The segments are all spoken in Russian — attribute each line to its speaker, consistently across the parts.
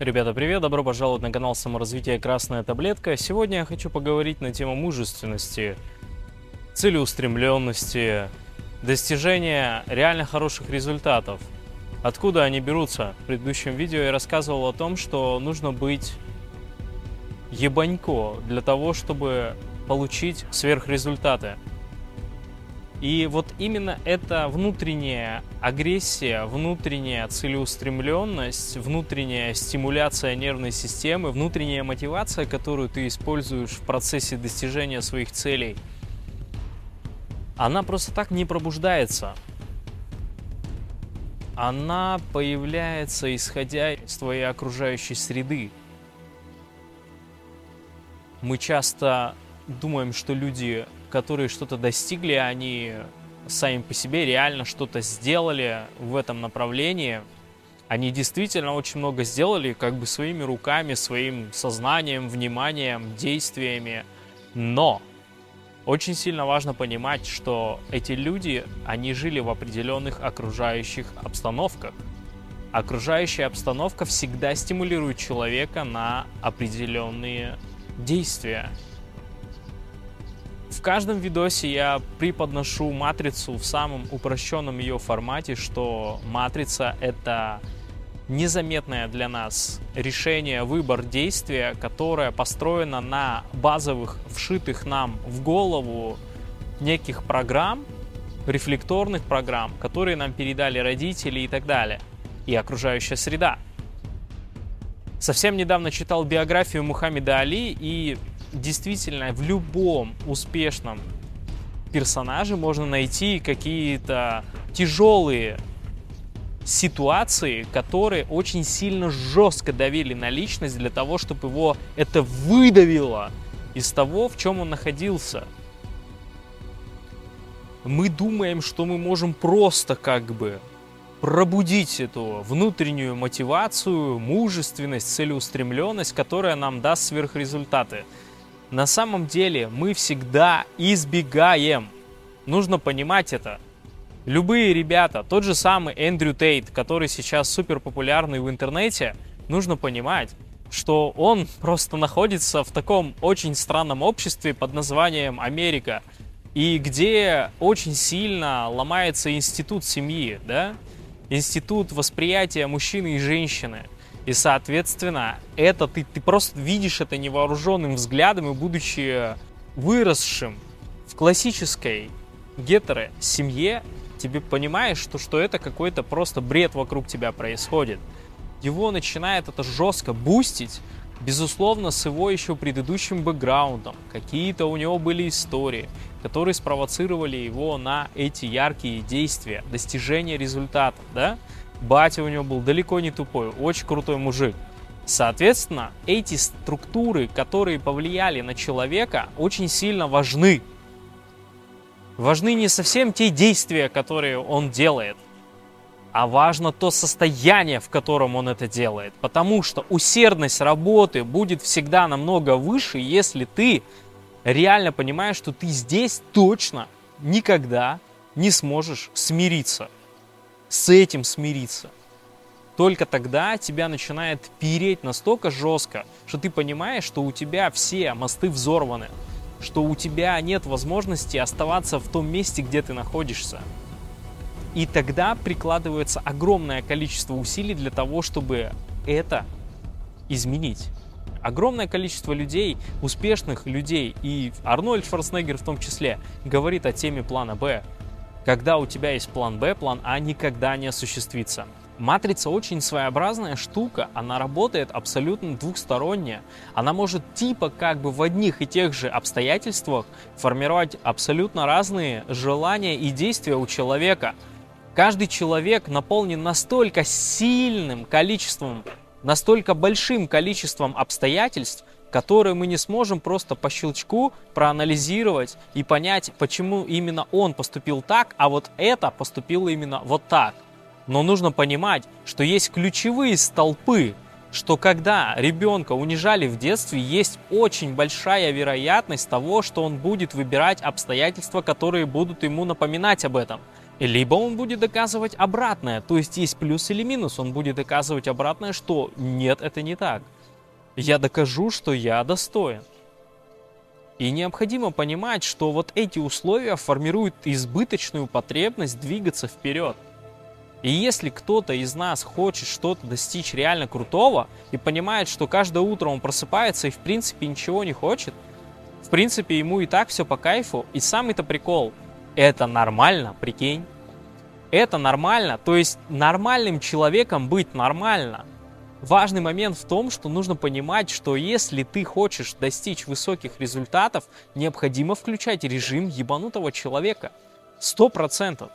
Speaker 1: Ребята, привет! Добро пожаловать на канал саморазвития «Красная таблетка». Сегодня я хочу поговорить на тему мужественности, целеустремленности, достижения реально хороших результатов. Откуда они берутся? В предыдущем видео я рассказывал о том, что нужно быть ебанько для того, чтобы получить сверхрезультаты. И вот именно эта внутренняя агрессия, внутренняя целеустремленность, внутренняя стимуляция нервной системы, внутренняя мотивация, которую ты используешь в процессе достижения своих целей, она просто так не пробуждается. Она появляется, исходя из твоей окружающей среды. Мы часто думаем, что люди которые что-то достигли, они сами по себе реально что-то сделали в этом направлении. Они действительно очень много сделали как бы своими руками, своим сознанием, вниманием, действиями. Но очень сильно важно понимать, что эти люди, они жили в определенных окружающих обстановках. Окружающая обстановка всегда стимулирует человека на определенные действия. В каждом видосе я преподношу матрицу в самом упрощенном ее формате, что матрица это незаметное для нас решение, выбор действия, которое построено на базовых, вшитых нам в голову неких программ, рефлекторных программ, которые нам передали родители и так далее, и окружающая среда. Совсем недавно читал биографию Мухаммеда Али и действительно в любом успешном персонаже можно найти какие-то тяжелые ситуации, которые очень сильно жестко давили на личность для того, чтобы его это выдавило из того, в чем он находился. Мы думаем, что мы можем просто как бы пробудить эту внутреннюю мотивацию, мужественность, целеустремленность, которая нам даст сверхрезультаты. На самом деле мы всегда избегаем. Нужно понимать это. Любые ребята, тот же самый Эндрю Тейт, который сейчас супер популярный в интернете, нужно понимать, что он просто находится в таком очень странном обществе под названием Америка, и где очень сильно ломается институт семьи, да? Институт восприятия мужчины и женщины – и, соответственно, это ты, ты просто видишь это невооруженным взглядом и будучи выросшим в классической гетеро семье, тебе понимаешь, что, что это какой-то просто бред вокруг тебя происходит. Его начинает это жестко бустить, безусловно, с его еще предыдущим бэкграундом. Какие-то у него были истории, которые спровоцировали его на эти яркие действия, достижение результатов, да? Батя у него был далеко не тупой, очень крутой мужик. Соответственно, эти структуры, которые повлияли на человека, очень сильно важны. Важны не совсем те действия, которые он делает, а важно то состояние, в котором он это делает. Потому что усердность работы будет всегда намного выше, если ты реально понимаешь, что ты здесь точно никогда не сможешь смириться с этим смириться. Только тогда тебя начинает переть настолько жестко, что ты понимаешь, что у тебя все мосты взорваны, что у тебя нет возможности оставаться в том месте, где ты находишься. И тогда прикладывается огромное количество усилий для того, чтобы это изменить. Огромное количество людей, успешных людей, и Арнольд Шварценеггер в том числе, говорит о теме плана «Б», когда у тебя есть план Б, план А никогда не осуществится. Матрица очень своеобразная штука, она работает абсолютно двухсторонне. Она может типа как бы в одних и тех же обстоятельствах формировать абсолютно разные желания и действия у человека. Каждый человек наполнен настолько сильным количеством, настолько большим количеством обстоятельств, которые мы не сможем просто по щелчку проанализировать и понять, почему именно он поступил так, а вот это поступило именно вот так. Но нужно понимать, что есть ключевые столпы, что когда ребенка унижали в детстве, есть очень большая вероятность того, что он будет выбирать обстоятельства, которые будут ему напоминать об этом. Либо он будет доказывать обратное, то есть есть плюс или минус, он будет доказывать обратное, что нет, это не так. Я докажу, что я достоин. И необходимо понимать, что вот эти условия формируют избыточную потребность двигаться вперед. И если кто-то из нас хочет что-то достичь реально крутого и понимает, что каждое утро он просыпается и в принципе ничего не хочет, в принципе ему и так все по кайфу, и самый-то прикол, это нормально, прикинь. Это нормально, то есть нормальным человеком быть нормально – Важный момент в том, что нужно понимать, что если ты хочешь достичь высоких результатов, необходимо включать режим ебанутого человека. Сто процентов.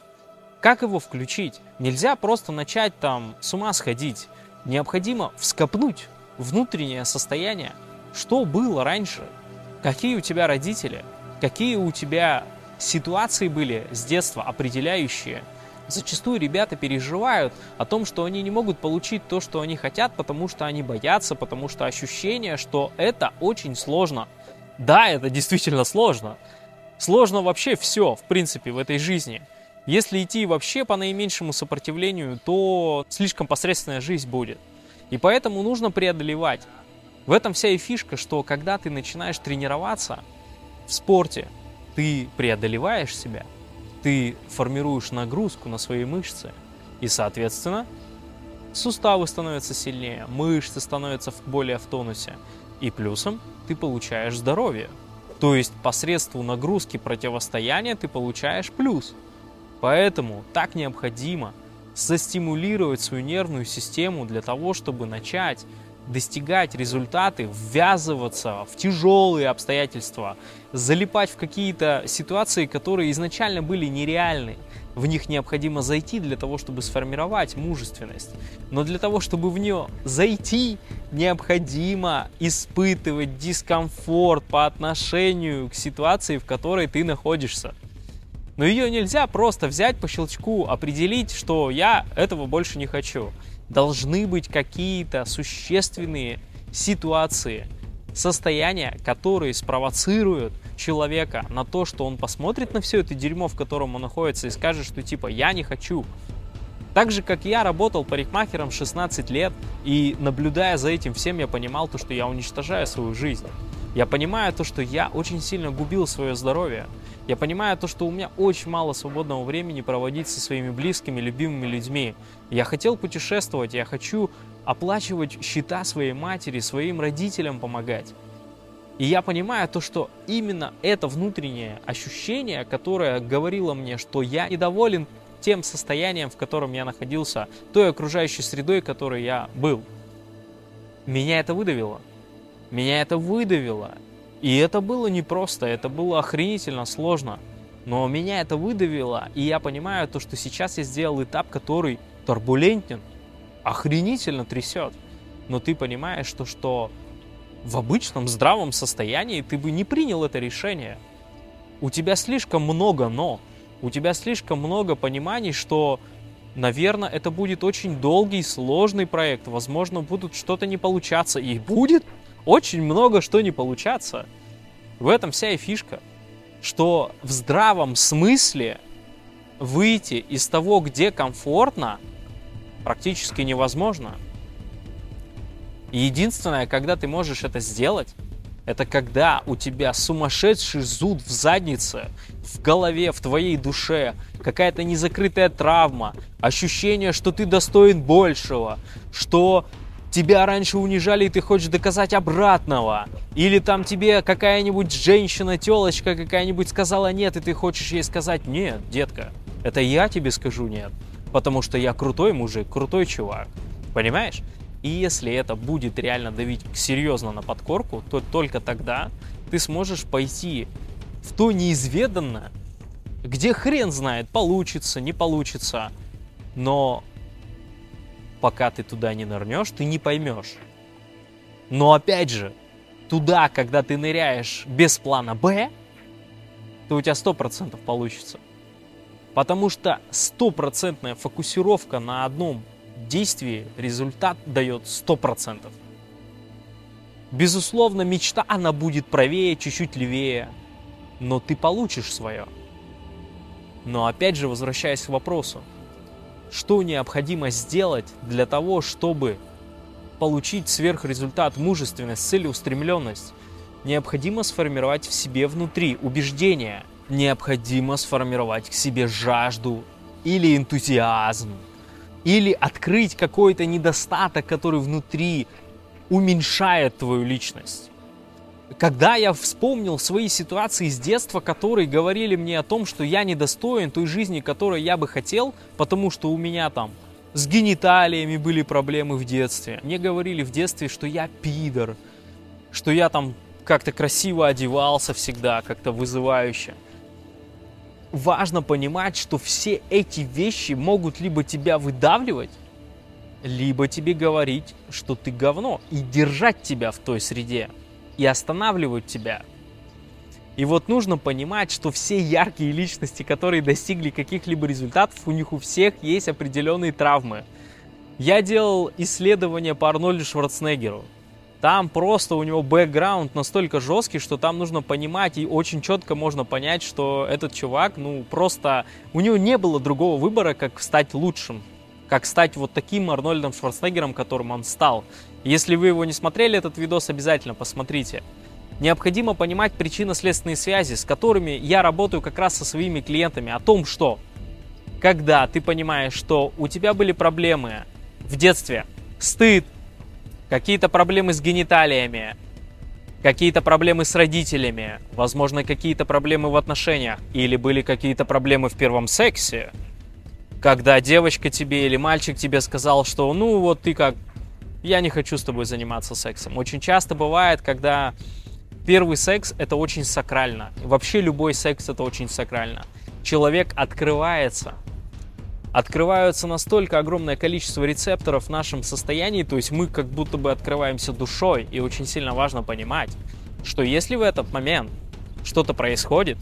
Speaker 1: Как его включить? Нельзя просто начать там с ума сходить. Необходимо вскопнуть внутреннее состояние. Что было раньше? Какие у тебя родители? Какие у тебя ситуации были с детства определяющие – Зачастую ребята переживают о том, что они не могут получить то, что они хотят, потому что они боятся, потому что ощущение, что это очень сложно. Да, это действительно сложно. Сложно вообще все, в принципе, в этой жизни. Если идти вообще по наименьшему сопротивлению, то слишком посредственная жизнь будет. И поэтому нужно преодолевать. В этом вся и фишка, что когда ты начинаешь тренироваться в спорте, ты преодолеваешь себя – ты формируешь нагрузку на свои мышцы, и, соответственно, суставы становятся сильнее, мышцы становятся более в тонусе, и плюсом ты получаешь здоровье. То есть посредством нагрузки противостояния ты получаешь плюс. Поэтому так необходимо застимулировать свою нервную систему для того, чтобы начать достигать результаты, ввязываться в тяжелые обстоятельства, залипать в какие-то ситуации, которые изначально были нереальны. В них необходимо зайти для того, чтобы сформировать мужественность. Но для того, чтобы в нее зайти, необходимо испытывать дискомфорт по отношению к ситуации, в которой ты находишься. Но ее нельзя просто взять по щелчку, определить, что я этого больше не хочу должны быть какие-то существенные ситуации, состояния, которые спровоцируют человека на то, что он посмотрит на все это дерьмо, в котором он находится, и скажет, что типа «я не хочу». Так же, как я работал парикмахером 16 лет, и наблюдая за этим всем, я понимал то, что я уничтожаю свою жизнь. Я понимаю то, что я очень сильно губил свое здоровье. Я понимаю то, что у меня очень мало свободного времени проводить со своими близкими, любимыми людьми. Я хотел путешествовать, я хочу оплачивать счета своей матери, своим родителям помогать. И я понимаю то, что именно это внутреннее ощущение, которое говорило мне, что я недоволен тем состоянием, в котором я находился, той окружающей средой, в которой я был. Меня это выдавило. Меня это выдавило. И это было непросто, это было охренительно сложно. Но меня это выдавило, и я понимаю то, что сейчас я сделал этап, который турбулентен, охренительно трясет. Но ты понимаешь, что, что в обычном здравом состоянии ты бы не принял это решение. У тебя слишком много «но». У тебя слишком много пониманий, что, наверное, это будет очень долгий, сложный проект. Возможно, будут что-то не получаться. И будет очень много что не получаться. В этом вся и фишка, что в здравом смысле выйти из того, где комфортно, практически невозможно. Единственное, когда ты можешь это сделать, это когда у тебя сумасшедший зуд в заднице, в голове, в твоей душе, какая-то незакрытая травма, ощущение, что ты достоин большего, что тебя раньше унижали, и ты хочешь доказать обратного. Или там тебе какая-нибудь женщина, телочка какая-нибудь сказала нет, и ты хочешь ей сказать нет, детка, это я тебе скажу нет, потому что я крутой мужик, крутой чувак. Понимаешь? И если это будет реально давить серьезно на подкорку, то только тогда ты сможешь пойти в то неизведанное, где хрен знает, получится, не получится. Но пока ты туда не нырнешь, ты не поймешь. Но опять же, туда, когда ты ныряешь без плана Б, то у тебя 100% получится. Потому что стопроцентная фокусировка на одном действии результат дает 100%. Безусловно, мечта, она будет правее, чуть-чуть левее, но ты получишь свое. Но опять же, возвращаясь к вопросу, что необходимо сделать для того, чтобы получить сверхрезультат, мужественность, целеустремленность? Необходимо сформировать в себе внутри убеждение. Необходимо сформировать к себе жажду или энтузиазм. Или открыть какой-то недостаток, который внутри уменьшает твою личность когда я вспомнил свои ситуации с детства, которые говорили мне о том, что я недостоин той жизни, которой я бы хотел, потому что у меня там с гениталиями были проблемы в детстве. Мне говорили в детстве, что я пидор, что я там как-то красиво одевался всегда, как-то вызывающе. Важно понимать, что все эти вещи могут либо тебя выдавливать, либо тебе говорить, что ты говно, и держать тебя в той среде и останавливают тебя. И вот нужно понимать, что все яркие личности, которые достигли каких-либо результатов, у них у всех есть определенные травмы. Я делал исследование по Арнольду Шварценеггеру. Там просто у него бэкграунд настолько жесткий, что там нужно понимать, и очень четко можно понять, что этот чувак, ну, просто... У него не было другого выбора, как стать лучшим. Как стать вот таким Арнольдом Шварценеггером, которым он стал. Если вы его не смотрели, этот видос обязательно посмотрите. Необходимо понимать причинно-следственные связи, с которыми я работаю как раз со своими клиентами, о том, что когда ты понимаешь, что у тебя были проблемы в детстве, стыд, какие-то проблемы с гениталиями, какие-то проблемы с родителями, возможно, какие-то проблемы в отношениях, или были какие-то проблемы в первом сексе, когда девочка тебе или мальчик тебе сказал, что ну вот ты как я не хочу с тобой заниматься сексом. Очень часто бывает, когда первый секс это очень сакрально. Вообще любой секс это очень сакрально. Человек открывается. Открываются настолько огромное количество рецепторов в нашем состоянии, то есть мы как будто бы открываемся душой. И очень сильно важно понимать, что если в этот момент что-то происходит,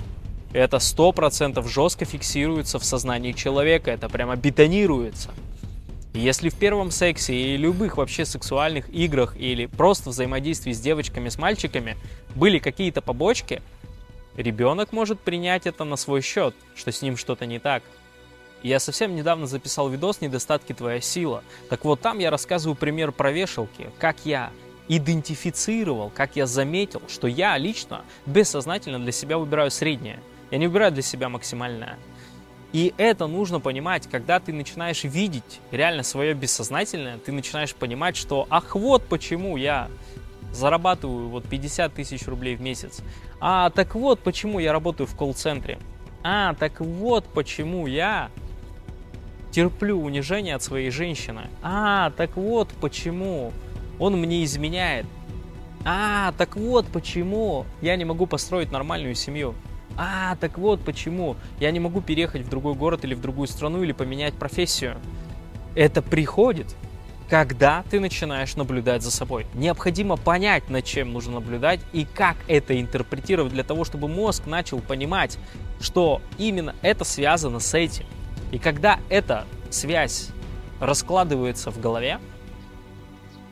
Speaker 1: это сто процентов жестко фиксируется в сознании человека, это прямо бетонируется. Если в первом сексе и любых вообще сексуальных играх или просто взаимодействии с девочками, с мальчиками были какие-то побочки, ребенок может принять это на свой счет, что с ним что-то не так. Я совсем недавно записал видос «Недостатки твоя сила». Так вот, там я рассказываю пример про вешалки, как я идентифицировал, как я заметил, что я лично бессознательно для себя выбираю среднее. Я не выбираю для себя максимальное. И это нужно понимать, когда ты начинаешь видеть реально свое бессознательное, ты начинаешь понимать, что ах вот почему я зарабатываю вот 50 тысяч рублей в месяц. А так вот почему я работаю в колл-центре. А так вот почему я терплю унижение от своей женщины. А так вот почему он мне изменяет. А так вот почему я не могу построить нормальную семью. А, так вот почему. Я не могу переехать в другой город или в другую страну или поменять профессию. Это приходит, когда ты начинаешь наблюдать за собой. Необходимо понять, над чем нужно наблюдать и как это интерпретировать для того, чтобы мозг начал понимать, что именно это связано с этим. И когда эта связь раскладывается в голове,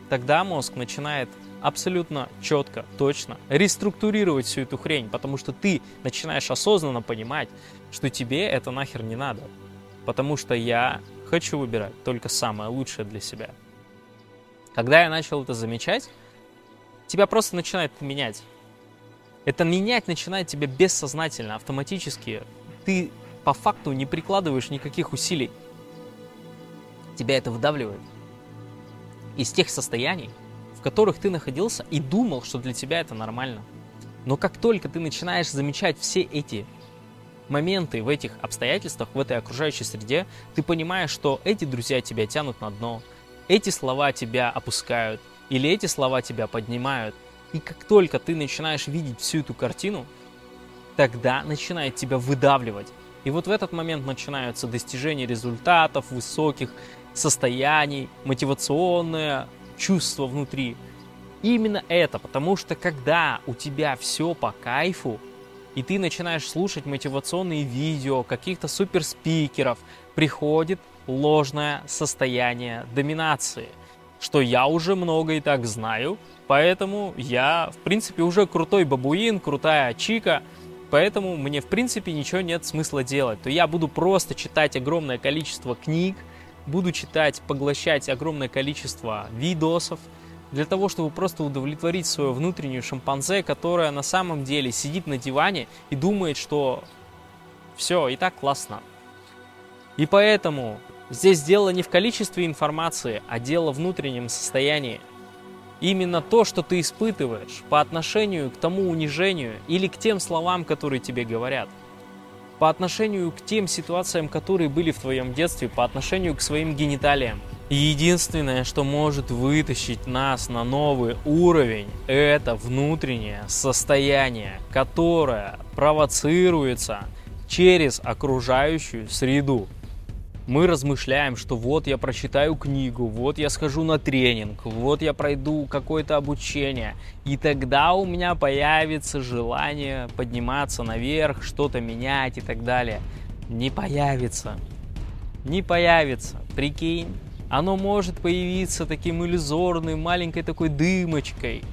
Speaker 1: тогда мозг начинает абсолютно четко, точно реструктурировать всю эту хрень, потому что ты начинаешь осознанно понимать, что тебе это нахер не надо. Потому что я хочу выбирать только самое лучшее для себя. Когда я начал это замечать, тебя просто начинает менять. Это менять начинает тебя бессознательно, автоматически. Ты по факту не прикладываешь никаких усилий. Тебя это выдавливает. Из тех состояний, в которых ты находился и думал, что для тебя это нормально. Но как только ты начинаешь замечать все эти моменты в этих обстоятельствах, в этой окружающей среде, ты понимаешь, что эти друзья тебя тянут на дно, эти слова тебя опускают, или эти слова тебя поднимают. И как только ты начинаешь видеть всю эту картину, тогда начинает тебя выдавливать. И вот в этот момент начинаются достижения результатов, высоких состояний, мотивационное чувство внутри. Именно это, потому что когда у тебя все по кайфу, и ты начинаешь слушать мотивационные видео каких-то суперспикеров, приходит ложное состояние доминации, что я уже много и так знаю, поэтому я, в принципе, уже крутой бабуин, крутая чика, поэтому мне в принципе ничего нет смысла делать. То я буду просто читать огромное количество книг, буду читать, поглощать огромное количество видосов, для того, чтобы просто удовлетворить свою внутреннюю шимпанзе, которая на самом деле сидит на диване и думает, что все, и так классно. И поэтому здесь дело не в количестве информации, а дело в внутреннем состоянии. Именно то, что ты испытываешь по отношению к тому унижению или к тем словам, которые тебе говорят, по отношению к тем ситуациям, которые были в твоем детстве, по отношению к своим гениталиям. Единственное, что может вытащить нас на новый уровень, это внутреннее состояние, которое провоцируется через окружающую среду мы размышляем, что вот я прочитаю книгу, вот я схожу на тренинг, вот я пройду какое-то обучение, и тогда у меня появится желание подниматься наверх, что-то менять и так далее. Не появится. Не появится. Прикинь, оно может появиться таким иллюзорным, маленькой такой дымочкой.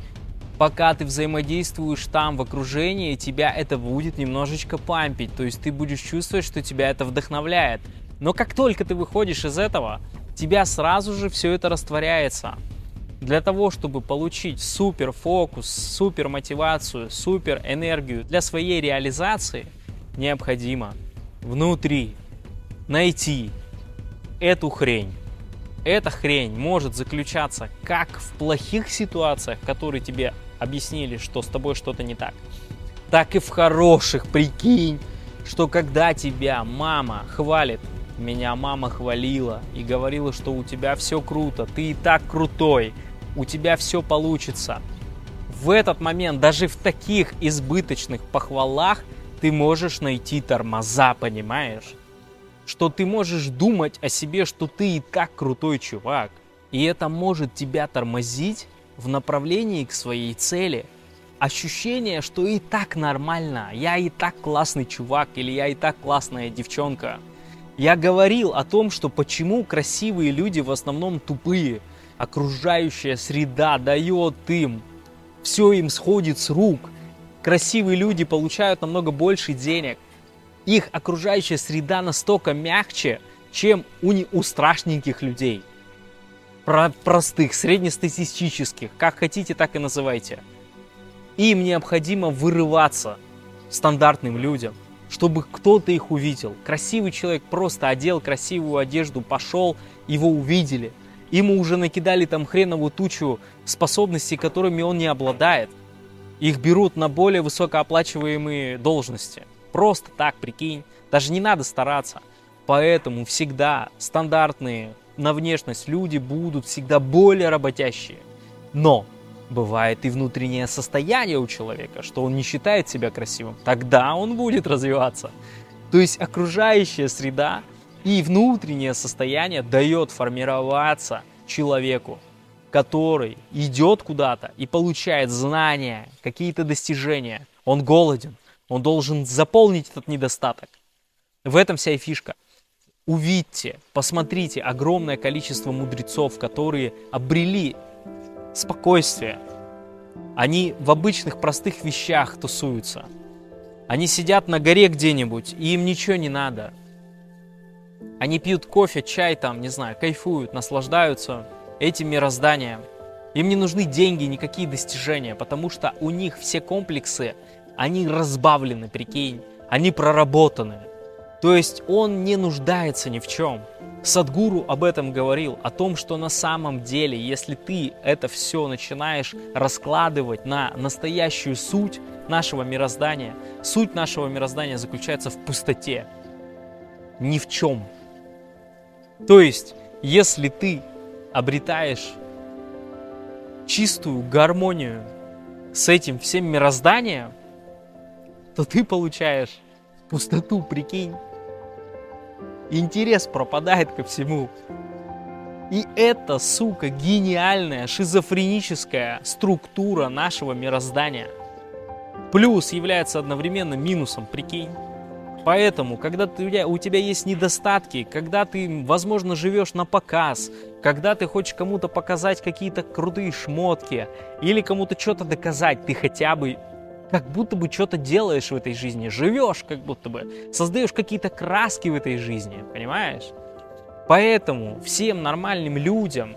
Speaker 1: Пока ты взаимодействуешь там в окружении, тебя это будет немножечко пампить. То есть ты будешь чувствовать, что тебя это вдохновляет. Но как только ты выходишь из этого, тебя сразу же все это растворяется. Для того, чтобы получить супер фокус, супер мотивацию, супер энергию для своей реализации, необходимо внутри найти эту хрень. Эта хрень может заключаться как в плохих ситуациях, которые тебе объяснили, что с тобой что-то не так, так и в хороших, прикинь, что когда тебя мама хвалит меня мама хвалила и говорила, что у тебя все круто, ты и так крутой, у тебя все получится. В этот момент, даже в таких избыточных похвалах, ты можешь найти тормоза, понимаешь? Что ты можешь думать о себе, что ты и так крутой чувак. И это может тебя тормозить в направлении к своей цели. Ощущение, что и так нормально, я и так классный чувак или я и так классная девчонка – я говорил о том, что почему красивые люди в основном тупые. Окружающая среда дает им, все им сходит с рук. Красивые люди получают намного больше денег. Их окружающая среда настолько мягче, чем у, не, у страшненьких людей. Про простых, среднестатистических, как хотите, так и называйте. Им необходимо вырываться стандартным людям – чтобы кто-то их увидел. Красивый человек просто одел красивую одежду, пошел, его увидели. Ему уже накидали там хреновую тучу способностей, которыми он не обладает. Их берут на более высокооплачиваемые должности. Просто так, прикинь. Даже не надо стараться. Поэтому всегда стандартные на внешность люди будут всегда более работящие. Но Бывает и внутреннее состояние у человека, что он не считает себя красивым. Тогда он будет развиваться. То есть окружающая среда и внутреннее состояние дает формироваться человеку, который идет куда-то и получает знания, какие-то достижения. Он голоден, он должен заполнить этот недостаток. В этом вся и фишка. Увидьте, посмотрите огромное количество мудрецов, которые обрели спокойствие. Они в обычных простых вещах тусуются. Они сидят на горе где-нибудь, и им ничего не надо. Они пьют кофе, чай там, не знаю, кайфуют, наслаждаются этим мирозданием. Им не нужны деньги, никакие достижения, потому что у них все комплексы, они разбавлены, прикинь, они проработаны. То есть он не нуждается ни в чем. Садгуру об этом говорил, о том, что на самом деле, если ты это все начинаешь раскладывать на настоящую суть нашего мироздания, суть нашего мироздания заключается в пустоте, ни в чем. То есть, если ты обретаешь чистую гармонию с этим всем мирозданием, то ты получаешь пустоту, прикинь интерес пропадает ко всему. И это, сука, гениальная шизофреническая структура нашего мироздания. Плюс является одновременно минусом, прикинь. Поэтому, когда ты, у тебя есть недостатки, когда ты, возможно, живешь на показ, когда ты хочешь кому-то показать какие-то крутые шмотки или кому-то что-то доказать, ты хотя бы как будто бы что-то делаешь в этой жизни, живешь как будто бы, создаешь какие-то краски в этой жизни, понимаешь? Поэтому всем нормальным людям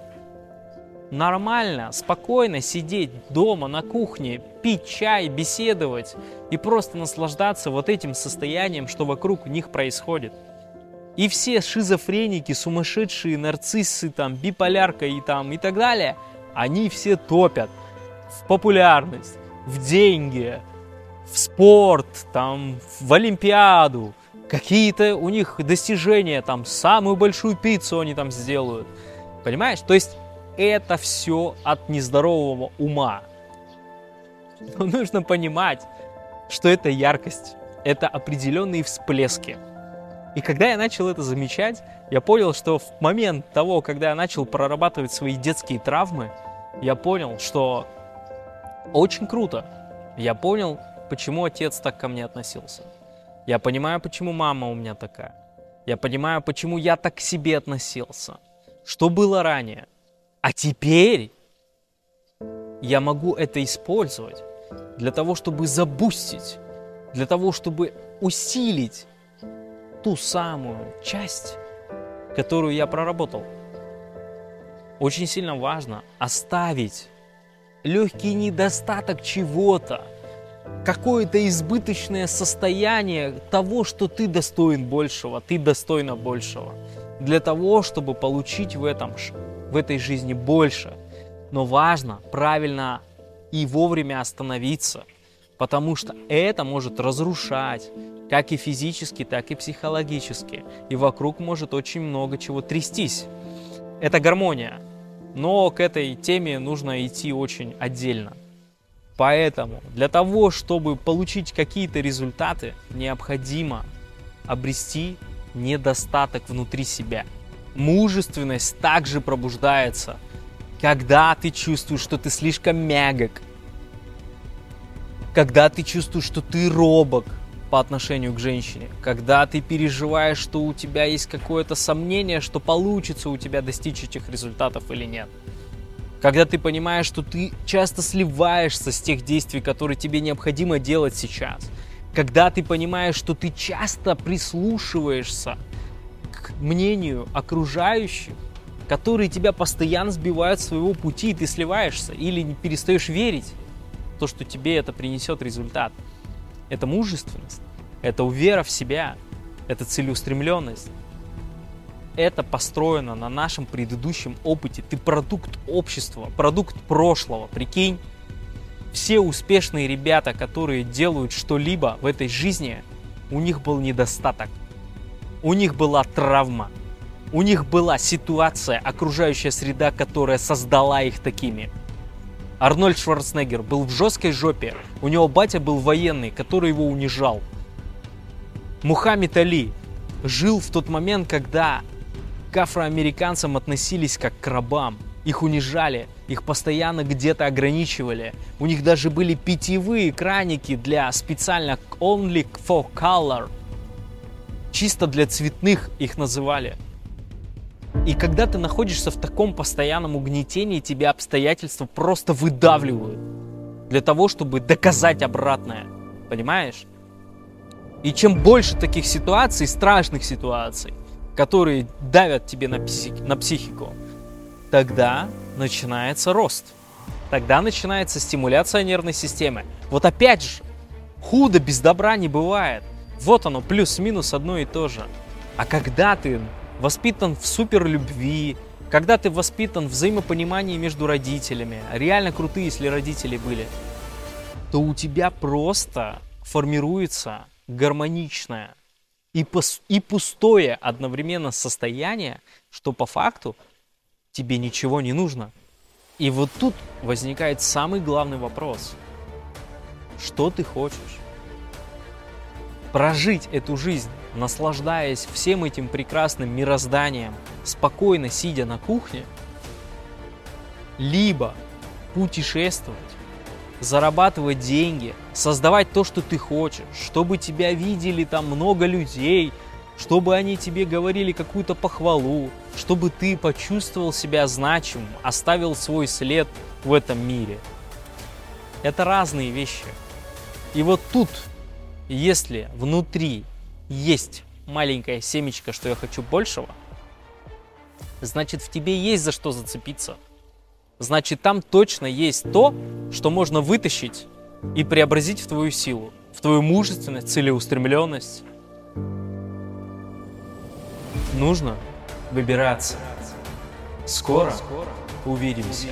Speaker 1: нормально, спокойно сидеть дома на кухне, пить чай, беседовать и просто наслаждаться вот этим состоянием, что вокруг них происходит. И все шизофреники, сумасшедшие нарциссы, там, биполярка и там и так далее, они все топят в популярность, в деньги, в спорт, там, в Олимпиаду, какие-то у них достижения, там, самую большую пиццу они там сделают. Понимаешь? То есть это все от нездорового ума. Но нужно понимать, что это яркость, это определенные всплески. И когда я начал это замечать, я понял, что в момент того, когда я начал прорабатывать свои детские травмы, я понял, что очень круто. Я понял, почему отец так ко мне относился. Я понимаю, почему мама у меня такая. Я понимаю, почему я так к себе относился. Что было ранее. А теперь я могу это использовать для того, чтобы забустить, для того, чтобы усилить ту самую часть, которую я проработал. Очень сильно важно оставить легкий недостаток чего-то, какое-то избыточное состояние того, что ты достоин большего, ты достойна большего, для того, чтобы получить в, этом, в этой жизни больше. Но важно правильно и вовремя остановиться, потому что это может разрушать как и физически, так и психологически. И вокруг может очень много чего трястись. Это гармония. Но к этой теме нужно идти очень отдельно. Поэтому для того, чтобы получить какие-то результаты, необходимо обрести недостаток внутри себя. Мужественность также пробуждается, когда ты чувствуешь, что ты слишком мягок, когда ты чувствуешь, что ты робок по отношению к женщине, когда ты переживаешь, что у тебя есть какое-то сомнение, что получится у тебя достичь этих результатов или нет. Когда ты понимаешь, что ты часто сливаешься с тех действий, которые тебе необходимо делать сейчас. Когда ты понимаешь, что ты часто прислушиваешься к мнению окружающих, которые тебя постоянно сбивают с своего пути, и ты сливаешься или не перестаешь верить в то, что тебе это принесет результат. Это мужественность, это вера в себя, это целеустремленность. Это построено на нашем предыдущем опыте. Ты продукт общества, продукт прошлого. Прикинь, все успешные ребята, которые делают что-либо в этой жизни, у них был недостаток. У них была травма. У них была ситуация, окружающая среда, которая создала их такими – Арнольд Шварценеггер был в жесткой жопе. У него батя был военный, который его унижал. Мухаммед Али жил в тот момент, когда к афроамериканцам относились как к рабам. Их унижали, их постоянно где-то ограничивали. У них даже были питьевые краники для специально only for color. Чисто для цветных их называли. И когда ты находишься в таком постоянном угнетении, тебя обстоятельства просто выдавливают для того, чтобы доказать обратное. Понимаешь? И чем больше таких ситуаций, страшных ситуаций, которые давят тебе на, псих, на психику, тогда начинается рост. Тогда начинается стимуляция нервной системы. Вот опять же, худо без добра не бывает. Вот оно, плюс-минус одно и то же. А когда ты воспитан в супер любви, когда ты воспитан в взаимопонимании между родителями, реально крутые, если родители были, то у тебя просто формируется гармоничное и, пос- и пустое одновременно состояние, что по факту тебе ничего не нужно. И вот тут возникает самый главный вопрос. Что ты хочешь? Прожить эту жизнь наслаждаясь всем этим прекрасным мирозданием, спокойно сидя на кухне, либо путешествовать, зарабатывать деньги, создавать то, что ты хочешь, чтобы тебя видели там много людей, чтобы они тебе говорили какую-то похвалу, чтобы ты почувствовал себя значимым, оставил свой след в этом мире. Это разные вещи. И вот тут, если внутри есть маленькая семечко, что я хочу большего, значит в тебе есть за что зацепиться. Значит там точно есть то, что можно вытащить и преобразить в твою силу, в твою мужественность, целеустремленность. Нужно выбираться. Скоро увидимся.